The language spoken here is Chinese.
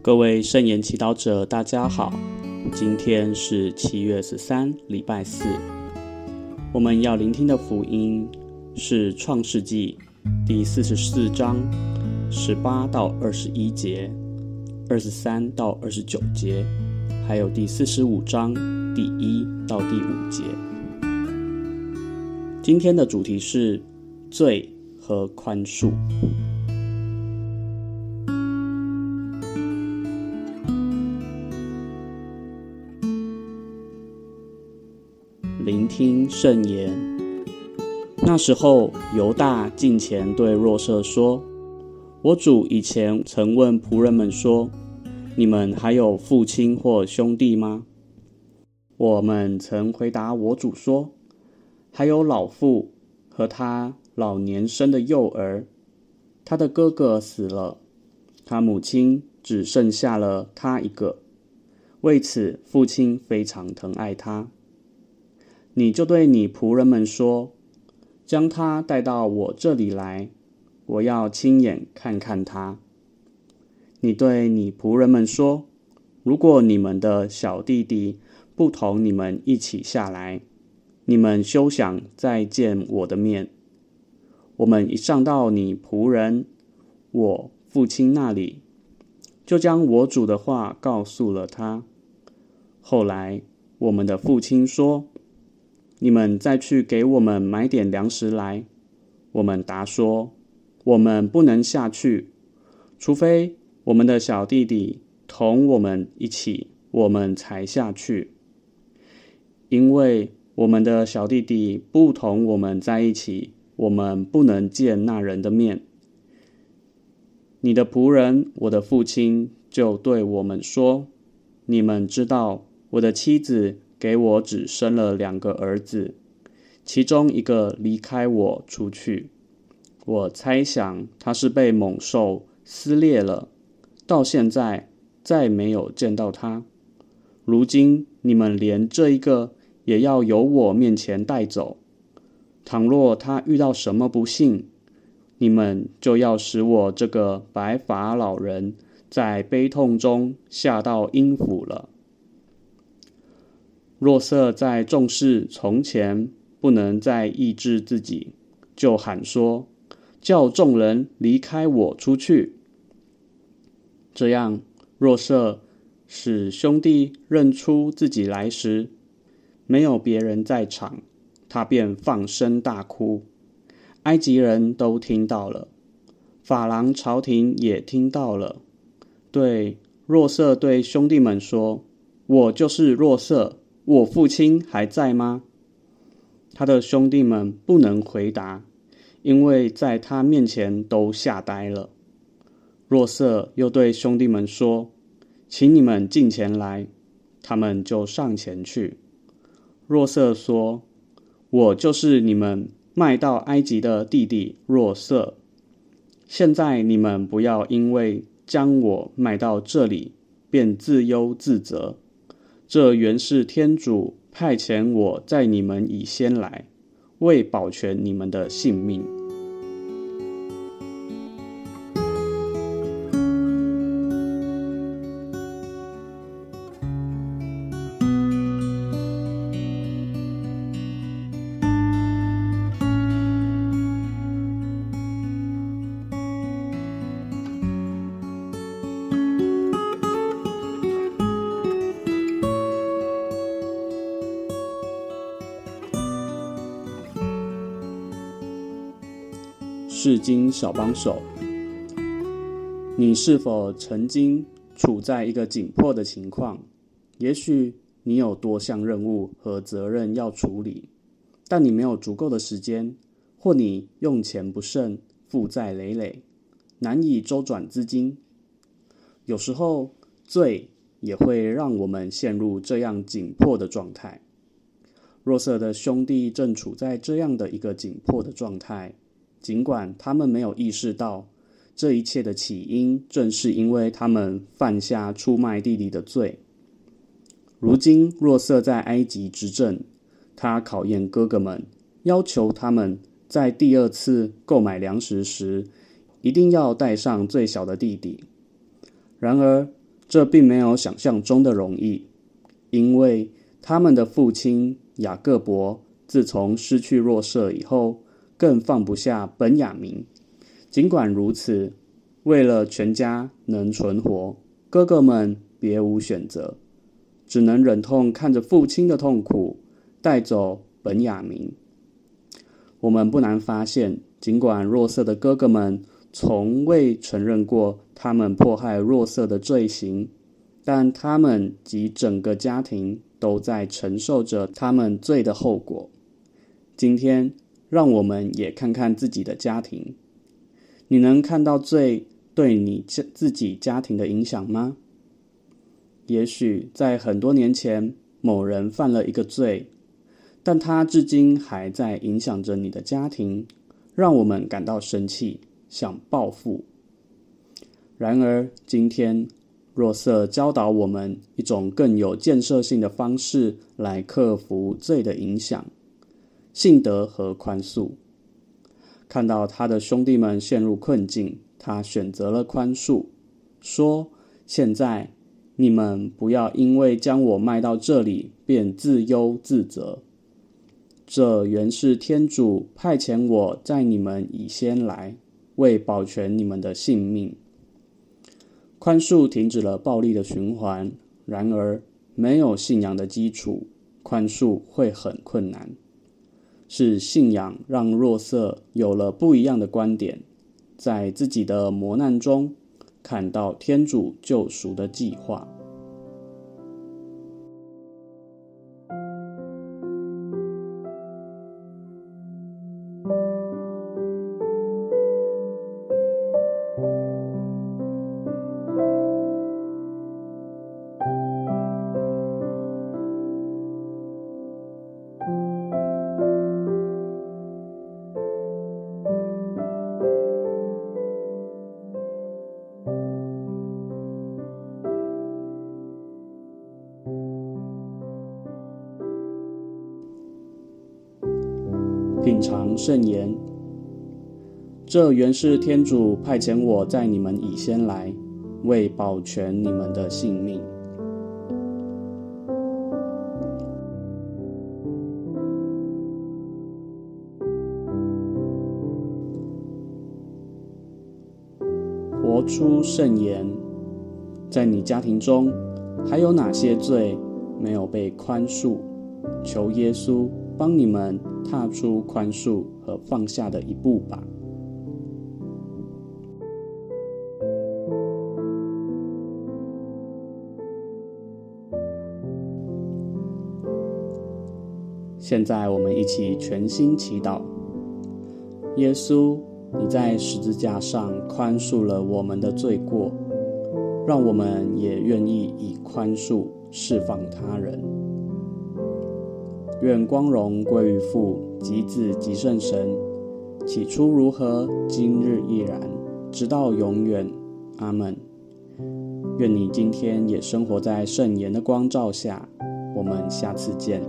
各位圣言祈祷者，大家好。今天是七月十三，礼拜四。我们要聆听的福音是《创世纪》第四十四章十八到二十一节、二十三到二十九节，还有第四十五章第一到第五节。今天的主题是罪和宽恕。聆听圣言。那时候，犹大近前对若瑟说：“我主以前曾问仆人们说：‘你们还有父亲或兄弟吗？’我们曾回答我主说：‘还有老父和他老年生的幼儿。他的哥哥死了，他母亲只剩下了他一个。为此，父亲非常疼爱他。’”你就对你仆人们说：“将他带到我这里来，我要亲眼看看他。”你对你仆人们说：“如果你们的小弟弟不同你们一起下来，你们休想再见我的面。我们一上到你仆人我父亲那里，就将我主的话告诉了他。后来我们的父亲说。”你们再去给我们买点粮食来。我们答说：我们不能下去，除非我们的小弟弟同我们一起，我们才下去。因为我们的小弟弟不同我们在一起，我们不能见那人的面。你的仆人，我的父亲就对我们说：你们知道我的妻子。给我只生了两个儿子，其中一个离开我出去。我猜想他是被猛兽撕裂了，到现在再没有见到他。如今你们连这一个也要由我面前带走。倘若他遇到什么不幸，你们就要使我这个白发老人在悲痛中下到阴府了。若瑟在众事从前不能再抑制自己，就喊说：“叫众人离开我出去。”这样，若瑟使兄弟认出自己来时，没有别人在场，他便放声大哭。埃及人都听到了，法郎朝廷也听到了。对若瑟对兄弟们说：“我就是若瑟。”我父亲还在吗？他的兄弟们不能回答，因为在他面前都吓呆了。若瑟又对兄弟们说：“请你们近前来。”他们就上前去。若瑟说：“我就是你们卖到埃及的弟弟若瑟。现在你们不要因为将我卖到这里，便自忧自责。”这原是天主派遣我在你们以先来，为保全你们的性命。释经小帮手，你是否曾经处在一个紧迫的情况？也许你有多项任务和责任要处理，但你没有足够的时间，或你用钱不慎，负债累累，难以周转资金。有时候，罪也会让我们陷入这样紧迫的状态。若瑟的兄弟正处在这样的一个紧迫的状态。尽管他们没有意识到这一切的起因，正是因为他们犯下出卖弟弟的罪。如今，若瑟在埃及执政，他考验哥哥们，要求他们在第二次购买粮食时，一定要带上最小的弟弟。然而，这并没有想象中的容易，因为他们的父亲雅各伯自从失去若瑟以后，更放不下本雅明。尽管如此，为了全家能存活，哥哥们别无选择，只能忍痛看着父亲的痛苦，带走本雅明。我们不难发现，尽管若瑟的哥哥们从未承认过他们迫害若瑟的罪行，但他们及整个家庭都在承受着他们罪的后果。今天，让我们也看看自己的家庭。你能看到罪对你家自己家庭的影响吗？也许在很多年前，某人犯了一个罪，但他至今还在影响着你的家庭，让我们感到生气。想报复。然而，今天若瑟教导我们一种更有建设性的方式来克服罪的影响：信德和宽恕。看到他的兄弟们陷入困境，他选择了宽恕，说：“现在你们不要因为将我卖到这里，便自忧自责。这原是天主派遣我在你们以先来。”为保全你们的性命，宽恕停止了暴力的循环。然而，没有信仰的基础，宽恕会很困难。是信仰让若瑟有了不一样的观点，在自己的磨难中看到天主救赎的计划。圣言，这原是天主派遣我在你们以先来，为保全你们的性命。活出圣言，在你家庭中还有哪些罪没有被宽恕？求耶稣帮你们踏出宽恕和放下的一步吧。现在，我们一起全心祈祷。耶稣，你在十字架上宽恕了我们的罪过，让我们也愿意以宽恕释放他人。愿光荣归于父及子及圣神，起初如何，今日亦然，直到永远。阿门。愿你今天也生活在圣言的光照下。我们下次见。